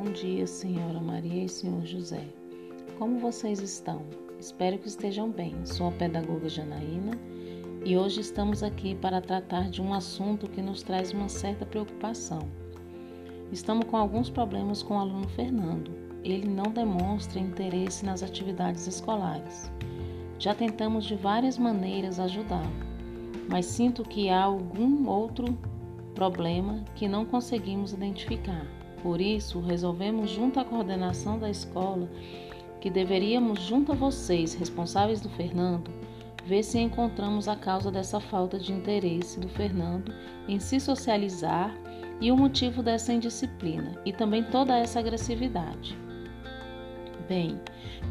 dia, Senhora Maria e Senhor José. Como vocês estão? Espero que estejam bem. Sou a pedagoga Janaína e hoje estamos aqui para tratar de um assunto que nos traz uma certa preocupação. Estamos com alguns problemas com o aluno Fernando. Ele não demonstra interesse nas atividades escolares. Já tentamos de várias maneiras ajudá-lo, mas sinto que há algum outro problema que não conseguimos identificar. Por isso, resolvemos, junto à coordenação da escola, que deveríamos, junto a vocês, responsáveis do Fernando, ver se encontramos a causa dessa falta de interesse do Fernando em se socializar e o motivo dessa indisciplina e também toda essa agressividade. Bem,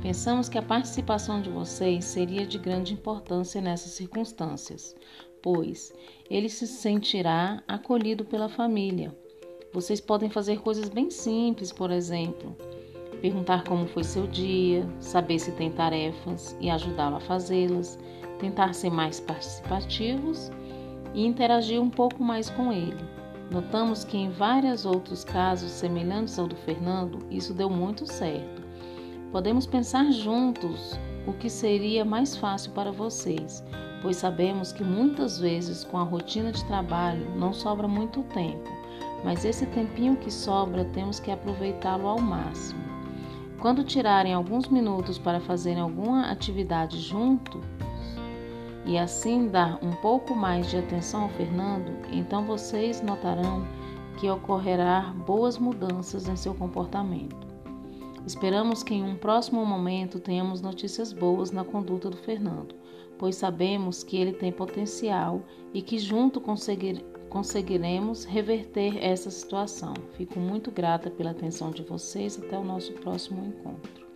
pensamos que a participação de vocês seria de grande importância nessas circunstâncias, pois ele se sentirá acolhido pela família. Vocês podem fazer coisas bem simples, por exemplo, perguntar como foi seu dia, saber se tem tarefas e ajudá-lo a fazê-las, tentar ser mais participativos e interagir um pouco mais com ele. Notamos que em vários outros casos semelhantes ao do Fernando, isso deu muito certo. Podemos pensar juntos o que seria mais fácil para vocês, pois sabemos que muitas vezes com a rotina de trabalho não sobra muito tempo, mas esse tempinho que sobra temos que aproveitá-lo ao máximo. Quando tirarem alguns minutos para fazerem alguma atividade juntos e assim dar um pouco mais de atenção ao Fernando, então vocês notarão que ocorrerá boas mudanças em seu comportamento. Esperamos que em um próximo momento tenhamos notícias boas na conduta do Fernando, pois sabemos que ele tem potencial e que junto conseguir, conseguiremos reverter essa situação. Fico muito grata pela atenção de vocês. Até o nosso próximo encontro.